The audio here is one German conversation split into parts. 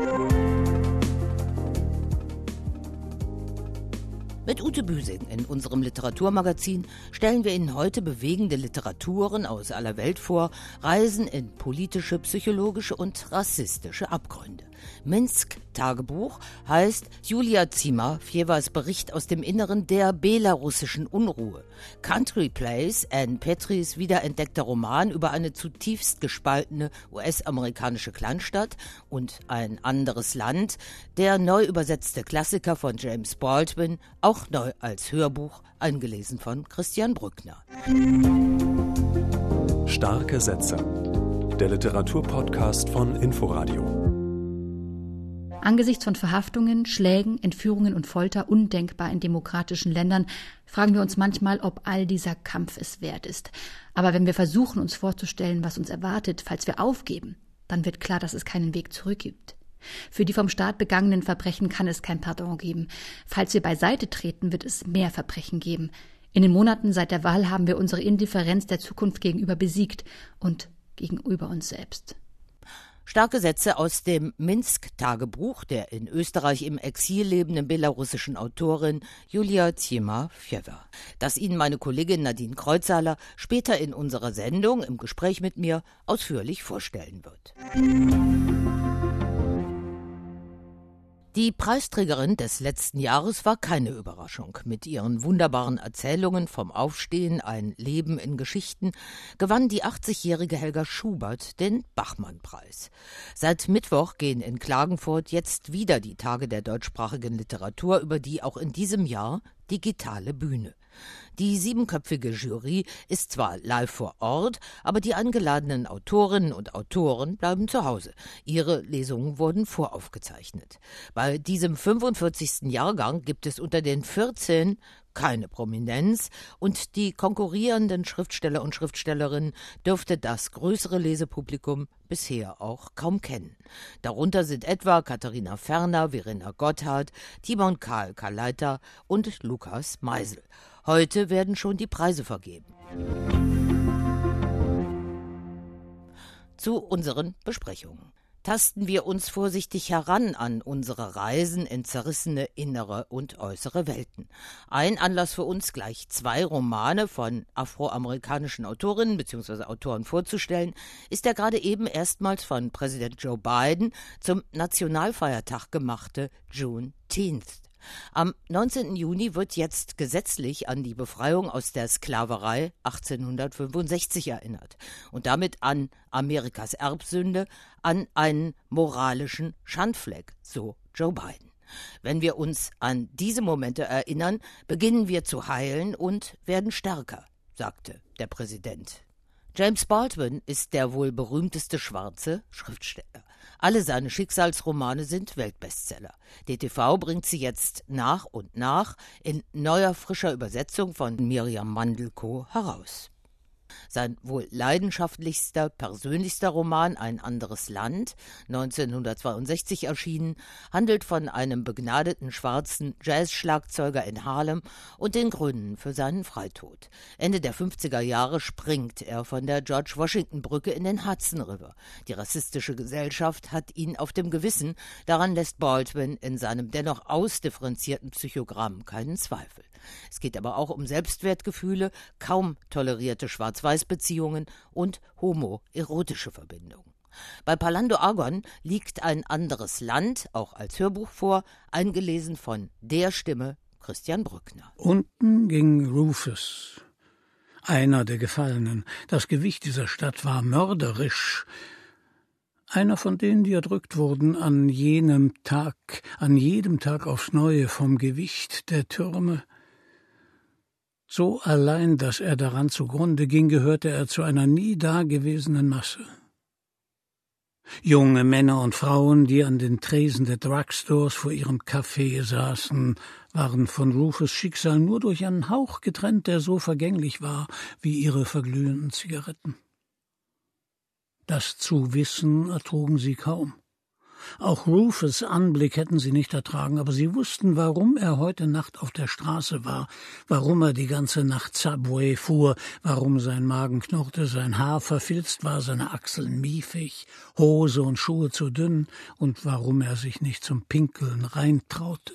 oh Mit Ute Büsing in unserem Literaturmagazin stellen wir Ihnen heute bewegende Literaturen aus aller Welt vor, Reisen in politische, psychologische und rassistische Abgründe. Minsk Tagebuch heißt Julia Zimmer-Fjewas Bericht aus dem Inneren der belarussischen Unruhe. Country Place, Anne Petris wiederentdeckter Roman über eine zutiefst gespaltene US-amerikanische Kleinstadt und ein anderes Land, der neu übersetzte Klassiker von James Baldwin, auch neu als Hörbuch, eingelesen von Christian Brückner. Starke Sätze. Der Literaturpodcast von Inforadio. Angesichts von Verhaftungen, Schlägen, Entführungen und Folter undenkbar in demokratischen Ländern fragen wir uns manchmal, ob all dieser Kampf es wert ist. Aber wenn wir versuchen, uns vorzustellen, was uns erwartet, falls wir aufgeben, dann wird klar, dass es keinen Weg zurück gibt. Für die vom Staat begangenen Verbrechen kann es kein Pardon geben. Falls wir beiseite treten, wird es mehr Verbrechen geben. In den Monaten seit der Wahl haben wir unsere Indifferenz der Zukunft gegenüber besiegt und gegenüber uns selbst. Starke Sätze aus dem Minsk-Tagebuch der in Österreich im Exil lebenden belarussischen Autorin Julia Zima-Fjewa, das Ihnen meine Kollegin Nadine Kreuzhaler später in unserer Sendung im Gespräch mit mir ausführlich vorstellen wird. Die Preisträgerin des letzten Jahres war keine Überraschung. Mit ihren wunderbaren Erzählungen vom Aufstehen, ein Leben in Geschichten, gewann die 80-jährige Helga Schubert den Bachmann-Preis. Seit Mittwoch gehen in Klagenfurt jetzt wieder die Tage der deutschsprachigen Literatur über die auch in diesem Jahr digitale Bühne. Die siebenköpfige Jury ist zwar live vor Ort, aber die angeladenen Autorinnen und Autoren bleiben zu Hause. Ihre Lesungen wurden voraufgezeichnet. Bei diesem 45. Jahrgang gibt es unter den 14 keine Prominenz und die konkurrierenden Schriftsteller und Schriftstellerinnen dürfte das größere Lesepublikum bisher auch kaum kennen. Darunter sind etwa Katharina Ferner, Verena Gotthard, Timon Karl Kaleiter und Lukas Meisel. Heute werden schon die Preise vergeben. Zu unseren Besprechungen tasten wir uns vorsichtig heran an unsere Reisen in zerrissene innere und äußere Welten. Ein Anlass für uns, gleich zwei Romane von afroamerikanischen Autorinnen bzw. Autoren vorzustellen, ist der gerade eben erstmals von Präsident Joe Biden zum Nationalfeiertag gemachte Juneteenth. Am 19. Juni wird jetzt gesetzlich an die Befreiung aus der Sklaverei 1865 erinnert und damit an Amerikas Erbsünde, an einen moralischen Schandfleck, so Joe Biden. Wenn wir uns an diese Momente erinnern, beginnen wir zu heilen und werden stärker, sagte der Präsident. James Baldwin ist der wohl berühmteste schwarze Schriftsteller. Alle seine Schicksalsromane sind Weltbestseller. DTV bringt sie jetzt nach und nach in neuer frischer Übersetzung von Miriam Mandelko heraus. Sein wohl leidenschaftlichster, persönlichster Roman Ein anderes Land, 1962 erschienen, handelt von einem begnadeten schwarzen Jazzschlagzeuger in Harlem und den Gründen für seinen Freitod. Ende der 50er Jahre springt er von der George Washington Brücke in den Hudson River. Die rassistische Gesellschaft hat ihn auf dem Gewissen, daran lässt Baldwin in seinem dennoch ausdifferenzierten Psychogramm keinen Zweifel. Es geht aber auch um Selbstwertgefühle, kaum tolerierte Schwarz-Weiß-Beziehungen und homoerotische Verbindungen. Bei Palando Argon liegt ein anderes Land, auch als Hörbuch vor, eingelesen von der Stimme Christian Brückner. Unten ging Rufus, einer der Gefallenen. Das Gewicht dieser Stadt war mörderisch. Einer von denen, die erdrückt wurden an jenem Tag, an jedem Tag aufs Neue vom Gewicht der Türme, so allein, dass er daran zugrunde ging, gehörte er zu einer nie dagewesenen Masse. Junge Männer und Frauen, die an den Tresen der Drugstores vor ihrem Café saßen, waren von Rufus Schicksal nur durch einen Hauch getrennt, der so vergänglich war wie ihre verglühenden Zigaretten. Das zu wissen ertrugen sie kaum. Auch Rufus Anblick hätten sie nicht ertragen, aber sie wussten, warum er heute Nacht auf der Straße war, warum er die ganze Nacht Subway fuhr, warum sein Magen knurrte, sein Haar verfilzt war, seine Achseln miefig, Hose und Schuhe zu dünn und warum er sich nicht zum Pinkeln reintraute.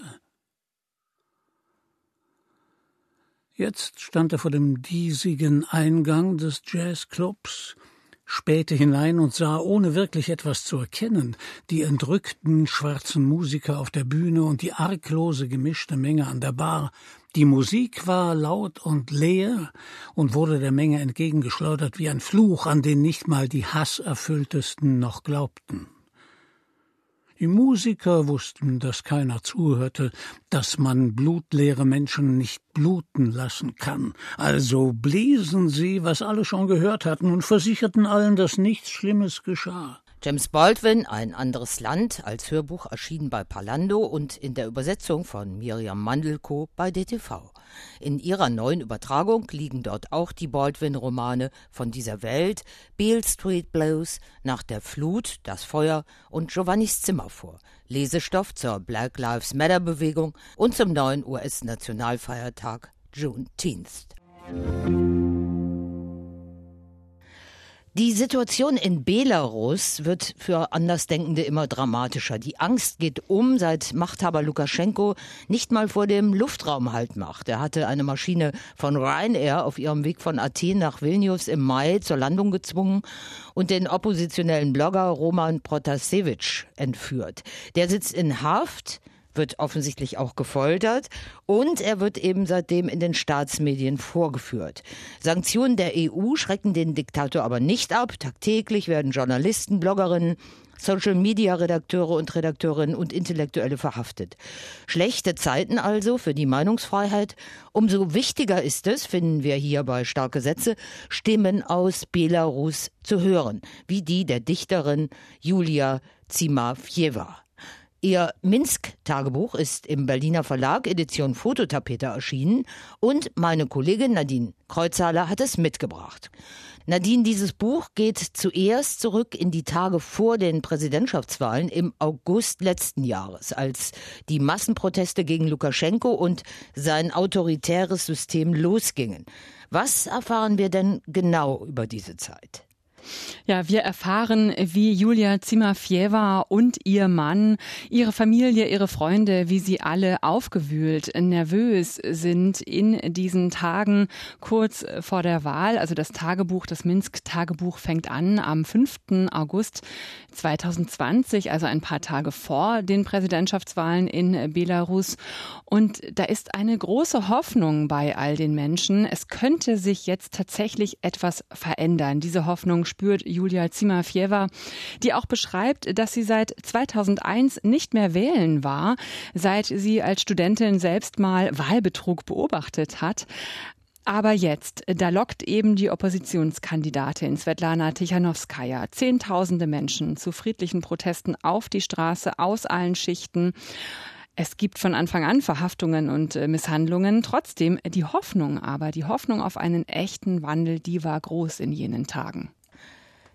Jetzt stand er vor dem diesigen Eingang des Jazzclubs, spähte hinein und sah, ohne wirklich etwas zu erkennen, die entrückten schwarzen Musiker auf der Bühne und die arglose gemischte Menge an der Bar. Die Musik war laut und leer und wurde der Menge entgegengeschleudert wie ein Fluch, an den nicht mal die Hasserfülltesten noch glaubten. Die Musiker wussten, dass keiner zuhörte, dass man blutleere Menschen nicht bluten lassen kann. Also bliesen sie, was alle schon gehört hatten, und versicherten allen, dass nichts Schlimmes geschah. James Baldwin, ein anderes Land, als Hörbuch erschienen bei Palando und in der Übersetzung von Miriam Mandelko bei DTV. In ihrer neuen Übertragung liegen dort auch die Baldwin-Romane von dieser Welt, Beale Street Blues, Nach der Flut, Das Feuer und Giovannis Zimmer vor. Lesestoff zur Black Lives Matter Bewegung und zum neuen US-Nationalfeiertag Juneteenth. Die Situation in Belarus wird für Andersdenkende immer dramatischer. Die Angst geht um, seit Machthaber Lukaschenko nicht mal vor dem Luftraum Halt macht. Er hatte eine Maschine von Ryanair auf ihrem Weg von Athen nach Vilnius im Mai zur Landung gezwungen und den oppositionellen Blogger Roman Protasevich entführt. Der sitzt in Haft wird offensichtlich auch gefoltert und er wird eben seitdem in den Staatsmedien vorgeführt. Sanktionen der EU schrecken den Diktator aber nicht ab. Tagtäglich werden Journalisten, Bloggerinnen, Social-Media-Redakteure und Redakteurinnen und Intellektuelle verhaftet. Schlechte Zeiten also für die Meinungsfreiheit. Umso wichtiger ist es, finden wir hier bei Starke Sätze, Stimmen aus Belarus zu hören, wie die der Dichterin Julia Zimafjewa. Ihr Minsk-Tagebuch ist im Berliner Verlag Edition Fototapete erschienen und meine Kollegin Nadine Kreuzhaler hat es mitgebracht. Nadine, dieses Buch geht zuerst zurück in die Tage vor den Präsidentschaftswahlen im August letzten Jahres, als die Massenproteste gegen Lukaschenko und sein autoritäres System losgingen. Was erfahren wir denn genau über diese Zeit? Ja, wir erfahren, wie Julia Zimafjewa und ihr Mann, ihre Familie, ihre Freunde, wie sie alle aufgewühlt, nervös sind in diesen Tagen kurz vor der Wahl. Also das Tagebuch, das Minsk-Tagebuch fängt an am 5. August 2020, also ein paar Tage vor den Präsidentschaftswahlen in Belarus. Und da ist eine große Hoffnung bei all den Menschen. Es könnte sich jetzt tatsächlich etwas verändern. Diese Hoffnung spürt Julia Zimafjewa, die auch beschreibt, dass sie seit 2001 nicht mehr wählen war, seit sie als Studentin selbst mal Wahlbetrug beobachtet hat. Aber jetzt, da lockt eben die Oppositionskandidatin Svetlana Tichanowskaja Zehntausende Menschen zu friedlichen Protesten auf die Straße aus allen Schichten. Es gibt von Anfang an Verhaftungen und äh, Misshandlungen. Trotzdem die Hoffnung aber, die Hoffnung auf einen echten Wandel, die war groß in jenen Tagen.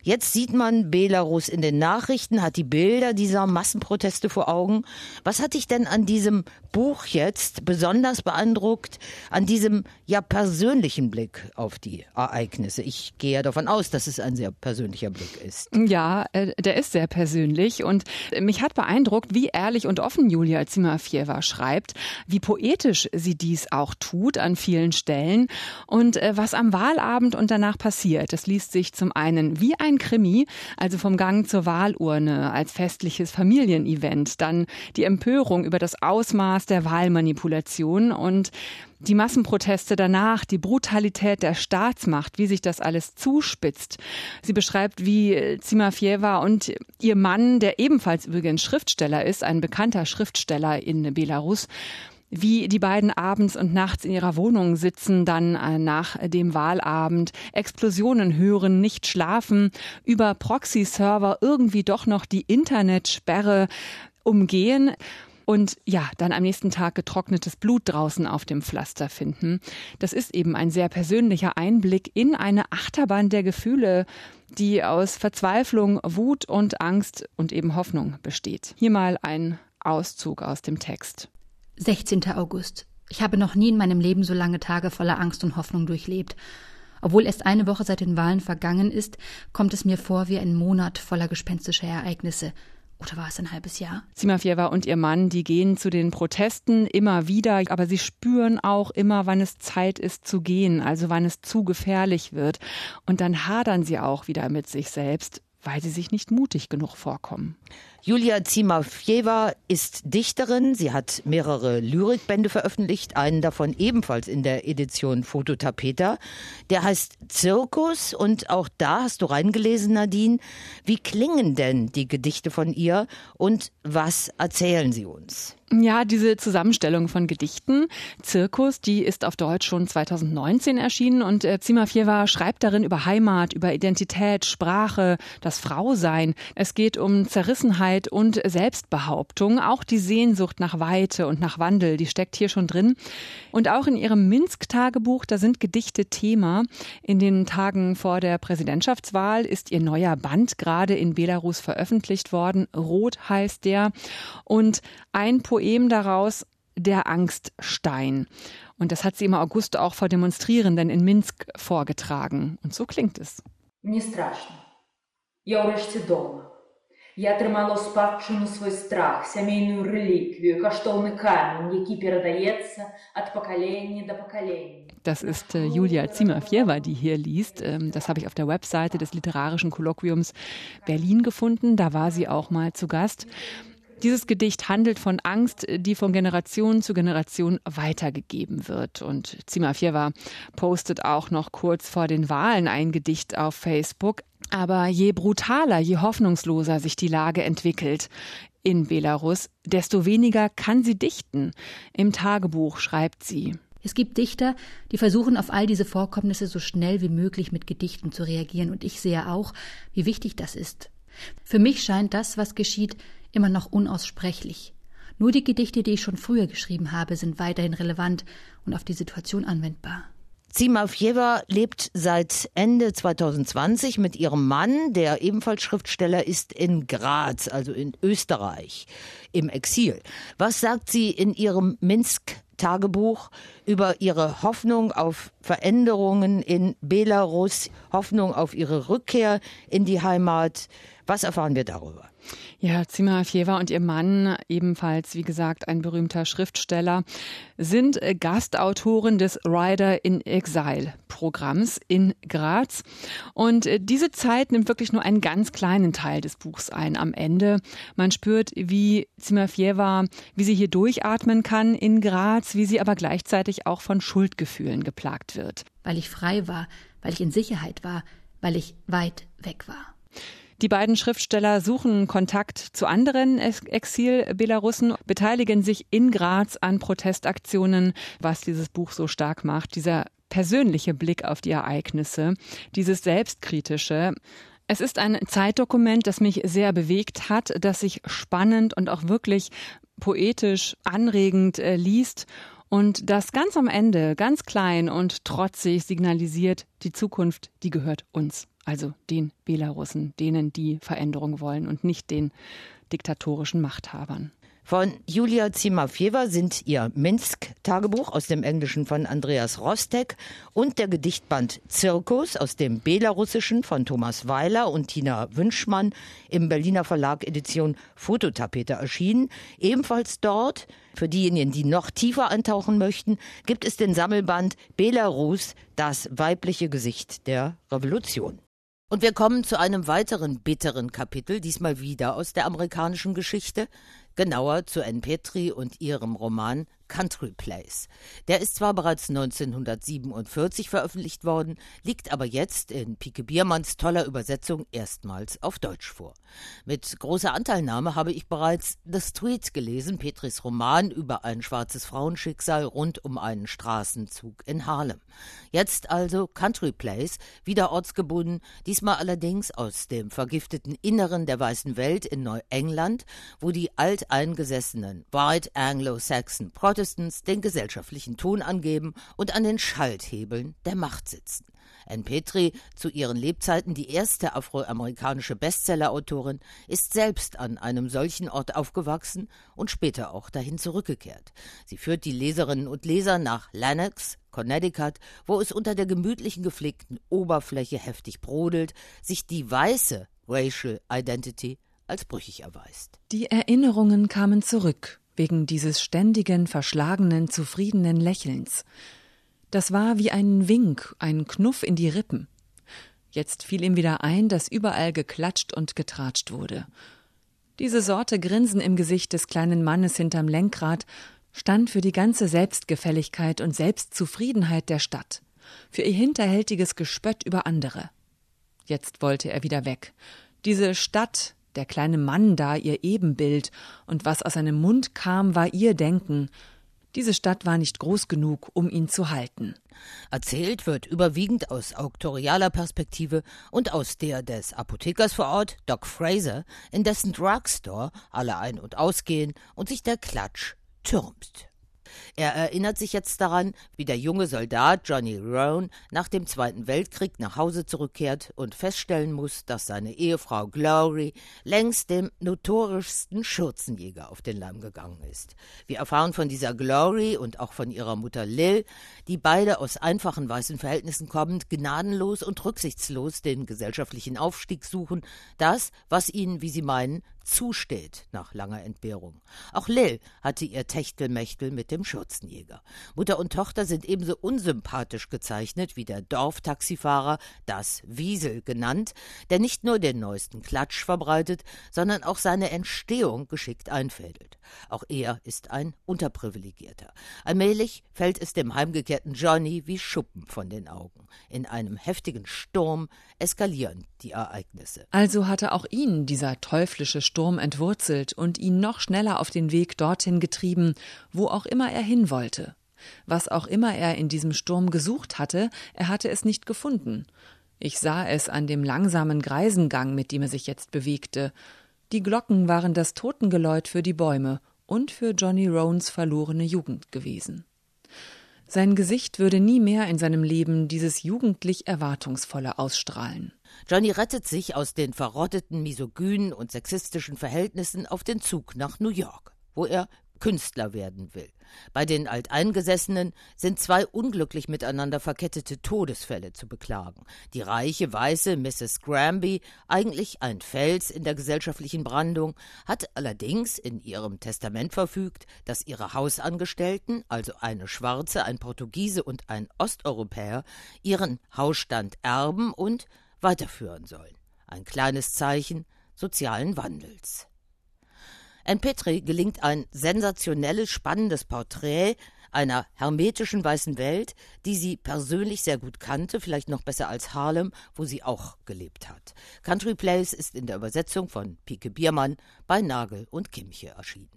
Jetzt sieht man Belarus in den Nachrichten, hat die Bilder dieser Massenproteste vor Augen. Was hat dich denn an diesem Buch jetzt besonders beeindruckt, an diesem ja persönlichen Blick auf die Ereignisse? Ich gehe ja davon aus, dass es ein sehr persönlicher Blick ist. Ja, äh, der ist sehr persönlich und mich hat beeindruckt, wie ehrlich und offen Julia Zimafjewa schreibt, wie poetisch sie dies auch tut an vielen Stellen und äh, was am Wahlabend und danach passiert. Das liest sich zum einen wie ein Krimi, also vom Gang zur Wahlurne als festliches Familienevent, dann die Empörung über das Ausmaß der Wahlmanipulation und die Massenproteste danach, die Brutalität der Staatsmacht, wie sich das alles zuspitzt. Sie beschreibt, wie Zimafjewa und ihr Mann, der ebenfalls übrigens Schriftsteller ist, ein bekannter Schriftsteller in Belarus, wie die beiden abends und nachts in ihrer Wohnung sitzen, dann äh, nach dem Wahlabend Explosionen hören, nicht schlafen, über Proxy-Server irgendwie doch noch die Internetsperre umgehen. und ja, dann am nächsten Tag getrocknetes Blut draußen auf dem Pflaster finden. Das ist eben ein sehr persönlicher Einblick in eine Achterbahn der Gefühle, die aus Verzweiflung, Wut und Angst und eben Hoffnung besteht. Hier mal ein Auszug aus dem Text. 16. August. Ich habe noch nie in meinem Leben so lange Tage voller Angst und Hoffnung durchlebt. Obwohl erst eine Woche seit den Wahlen vergangen ist, kommt es mir vor wie ein Monat voller gespenstischer Ereignisse. Oder war es ein halbes Jahr? Simafieva und ihr Mann, die gehen zu den Protesten immer wieder, aber sie spüren auch immer, wann es Zeit ist zu gehen, also wann es zu gefährlich wird. Und dann hadern sie auch wieder mit sich selbst, weil sie sich nicht mutig genug vorkommen. Julia Zimafjewa ist Dichterin. Sie hat mehrere Lyrikbände veröffentlicht, einen davon ebenfalls in der Edition Fototapeta. Der heißt Zirkus und auch da hast du reingelesen, Nadine. Wie klingen denn die Gedichte von ihr und was erzählen sie uns? Ja, diese Zusammenstellung von Gedichten, Zirkus, die ist auf Deutsch schon 2019 erschienen und äh, schreibt darin über Heimat, über Identität, Sprache, das Frausein. Es geht um Zerrissenheit und Selbstbehauptung, auch die Sehnsucht nach Weite und nach Wandel, die steckt hier schon drin. Und auch in ihrem Minsk-Tagebuch, da sind Gedichte Thema. In den Tagen vor der Präsidentschaftswahl ist ihr neuer Band gerade in Belarus veröffentlicht worden. Rot heißt der. Und ein Poet Poem daraus Der Angststein. Und das hat sie im August auch vor Demonstrierenden in Minsk vorgetragen. Und so klingt es. Мне страшно. Я урешті дома. Я тримала у спадщину свій страх, сімейну реліквію, коштовний камінь, який передається від покоління до покоління. Das ist äh, Julia Zimmerfjewa, die hier liest. Ähm, das habe ich auf der Webseite des Literarischen Kolloquiums Berlin gefunden. Da war sie auch mal zu Gast. Dieses Gedicht handelt von Angst, die von Generation zu Generation weitergegeben wird. Und Zimafjewa postet auch noch kurz vor den Wahlen ein Gedicht auf Facebook. Aber je brutaler, je hoffnungsloser sich die Lage entwickelt in Belarus, desto weniger kann sie dichten. Im Tagebuch schreibt sie. Es gibt Dichter, die versuchen, auf all diese Vorkommnisse so schnell wie möglich mit Gedichten zu reagieren, und ich sehe auch, wie wichtig das ist. Für mich scheint das, was geschieht, immer noch unaussprechlich. Nur die Gedichte, die ich schon früher geschrieben habe, sind weiterhin relevant und auf die Situation anwendbar. Zimafjewa lebt seit Ende 2020 mit ihrem Mann, der ebenfalls Schriftsteller ist, in Graz, also in Österreich, im Exil. Was sagt sie in ihrem Minsk-Tagebuch über ihre Hoffnung auf Veränderungen in Belarus, Hoffnung auf ihre Rückkehr in die Heimat? Was erfahren wir darüber? Ja, Zimafjewa und ihr Mann, ebenfalls, wie gesagt, ein berühmter Schriftsteller, sind äh, Gastautoren des Rider in Exile Programms in Graz. Und äh, diese Zeit nimmt wirklich nur einen ganz kleinen Teil des Buchs ein. Am Ende, man spürt, wie Zimafjewa, wie sie hier durchatmen kann in Graz, wie sie aber gleichzeitig auch von Schuldgefühlen geplagt wird. Weil ich frei war, weil ich in Sicherheit war, weil ich weit weg war. Die beiden Schriftsteller suchen Kontakt zu anderen Exil-Belarussen, beteiligen sich in Graz an Protestaktionen, was dieses Buch so stark macht. Dieser persönliche Blick auf die Ereignisse, dieses selbstkritische. Es ist ein Zeitdokument, das mich sehr bewegt hat, das sich spannend und auch wirklich poetisch anregend äh, liest und das ganz am Ende, ganz klein und trotzig signalisiert, die Zukunft, die gehört uns also den Belarussen, denen die Veränderung wollen und nicht den diktatorischen Machthabern. Von Julia Zimafjewa sind ihr Minsk-Tagebuch aus dem Englischen von Andreas Rostek und der Gedichtband Zirkus aus dem Belarussischen von Thomas Weiler und Tina Wünschmann im Berliner Verlag Edition Fototapete erschienen. Ebenfalls dort, für diejenigen, die noch tiefer eintauchen möchten, gibt es den Sammelband Belarus, das weibliche Gesicht der Revolution. Und wir kommen zu einem weiteren bitteren Kapitel, diesmal wieder aus der amerikanischen Geschichte, genauer zu Anne Petri und ihrem Roman Country Place. Der ist zwar bereits 1947 veröffentlicht worden, liegt aber jetzt in Pike Biermanns toller Übersetzung erstmals auf Deutsch vor. Mit großer Anteilnahme habe ich bereits The Street gelesen, Petris Roman über ein schwarzes Frauenschicksal rund um einen Straßenzug in Harlem. Jetzt also Country Place, wieder ortsgebunden, diesmal allerdings aus dem vergifteten Inneren der weißen Welt in Neuengland, wo die alteingesessenen White Anglo-Saxon Protestants den gesellschaftlichen Ton angeben und an den Schalthebeln der Macht sitzen. Anne Petri, zu ihren Lebzeiten die erste afroamerikanische Bestsellerautorin, ist selbst an einem solchen Ort aufgewachsen und später auch dahin zurückgekehrt. Sie führt die Leserinnen und Leser nach Lenox, Connecticut, wo es unter der gemütlichen gepflegten Oberfläche heftig brodelt, sich die weiße Racial Identity als brüchig erweist. Die Erinnerungen kamen zurück, wegen dieses ständigen, verschlagenen, zufriedenen Lächelns. Das war wie ein Wink, ein Knuff in die Rippen. Jetzt fiel ihm wieder ein, dass überall geklatscht und getratscht wurde. Diese Sorte Grinsen im Gesicht des kleinen Mannes hinterm Lenkrad stand für die ganze Selbstgefälligkeit und Selbstzufriedenheit der Stadt, für ihr hinterhältiges Gespött über andere. Jetzt wollte er wieder weg. Diese Stadt, der kleine Mann da ihr Ebenbild, und was aus seinem Mund kam, war ihr Denken, diese Stadt war nicht groß genug, um ihn zu halten. Erzählt wird überwiegend aus auktorialer Perspektive und aus der des Apothekers vor Ort, Doc Fraser, in dessen Drugstore alle ein- und ausgehen und sich der Klatsch türmt. Er erinnert sich jetzt daran, wie der junge Soldat Johnny Roan nach dem Zweiten Weltkrieg nach Hause zurückkehrt und feststellen muss, dass seine Ehefrau Glory längst dem notorischsten Schürzenjäger auf den Leim gegangen ist. Wir erfahren von dieser Glory und auch von ihrer Mutter Lil, die beide aus einfachen weißen Verhältnissen kommend, gnadenlos und rücksichtslos den gesellschaftlichen Aufstieg suchen, das, was ihnen, wie sie meinen, zusteht nach langer Entbehrung. Auch Lil hatte ihr Techtelmechtel mit dem Schürzenjäger. Mutter und Tochter sind ebenso unsympathisch gezeichnet wie der Dorftaxifahrer, das Wiesel genannt, der nicht nur den neuesten Klatsch verbreitet, sondern auch seine Entstehung geschickt einfädelt. Auch er ist ein Unterprivilegierter. Allmählich fällt es dem heimgekehrten Johnny wie Schuppen von den Augen. In einem heftigen Sturm eskalieren die Ereignisse. Also hatte auch ihn dieser teuflische Sturm entwurzelt und ihn noch schneller auf den Weg dorthin getrieben, wo auch immer er hin wollte. Was auch immer er in diesem Sturm gesucht hatte, er hatte es nicht gefunden. Ich sah es an dem langsamen Greisengang, mit dem er sich jetzt bewegte. Die Glocken waren das Totengeläut für die Bäume und für Johnny Roans verlorene Jugend gewesen. Sein Gesicht würde nie mehr in seinem Leben dieses jugendlich Erwartungsvolle ausstrahlen. Johnny rettet sich aus den verrotteten, misogynen und sexistischen Verhältnissen auf den Zug nach New York, wo er Künstler werden will. Bei den Alteingesessenen sind zwei unglücklich miteinander verkettete Todesfälle zu beklagen. Die reiche weiße Mrs. Granby, eigentlich ein Fels in der gesellschaftlichen Brandung, hat allerdings in ihrem Testament verfügt, dass ihre Hausangestellten, also eine Schwarze, ein Portugiese und ein Osteuropäer, ihren Hausstand erben und weiterführen sollen. Ein kleines Zeichen sozialen Wandels. Anne Petri gelingt ein sensationelles, spannendes Porträt einer hermetischen weißen Welt, die sie persönlich sehr gut kannte, vielleicht noch besser als Harlem, wo sie auch gelebt hat. Country Place ist in der Übersetzung von Pike Biermann bei Nagel und Kimche erschienen.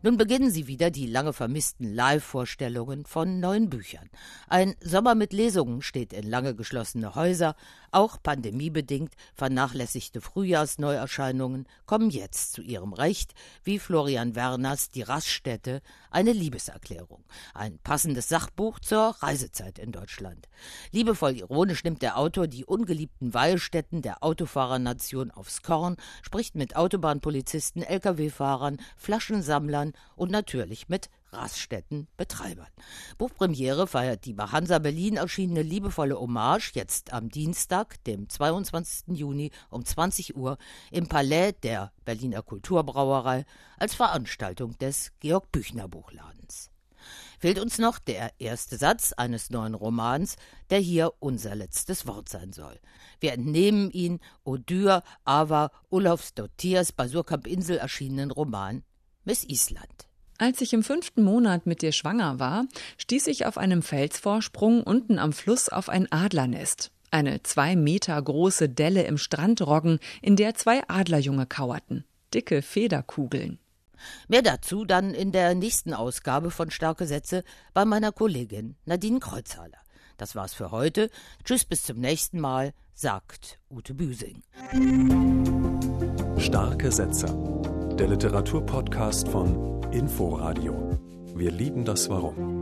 Nun beginnen sie wieder die lange vermissten Live-Vorstellungen von neuen Büchern. Ein Sommer mit Lesungen steht in lange geschlossene Häuser. Auch pandemiebedingt vernachlässigte Frühjahrsneuerscheinungen kommen jetzt zu ihrem Recht, wie Florian Werners Die Raststätte, eine Liebeserklärung. Ein passendes Sachbuch zur Reisezeit in Deutschland. Liebevoll ironisch nimmt der Autor die ungeliebten Weilstätten der Autofahrernation aufs Korn, spricht mit Autobahnpolizisten, Lkw-Fahrern, Flaschensammlern und natürlich mit Raststättenbetreibern. Buchpremiere feiert die bei Hansa Berlin erschienene liebevolle Hommage jetzt am Dienstag, dem 22. Juni um 20 Uhr im Palais der Berliner Kulturbrauerei als Veranstaltung des Georg Büchner Buchladens. Fehlt uns noch der erste Satz eines neuen Romans, der hier unser letztes Wort sein soll. Wir entnehmen ihn Odyr Ava Olofs Dottiers bei Surkamp Insel erschienenen Roman Miss Island. Als ich im fünften Monat mit dir schwanger war, stieß ich auf einem Felsvorsprung unten am Fluss auf ein Adlernest. Eine zwei Meter große Delle im Strandroggen, in der zwei Adlerjunge kauerten. Dicke Federkugeln. Mehr dazu dann in der nächsten Ausgabe von Starke Sätze bei meiner Kollegin Nadine Kreuzhaler. Das war's für heute. Tschüss, bis zum nächsten Mal, sagt Ute Büsing. Starke Sätze. Der Literaturpodcast von Inforadio. Wir lieben das Warum.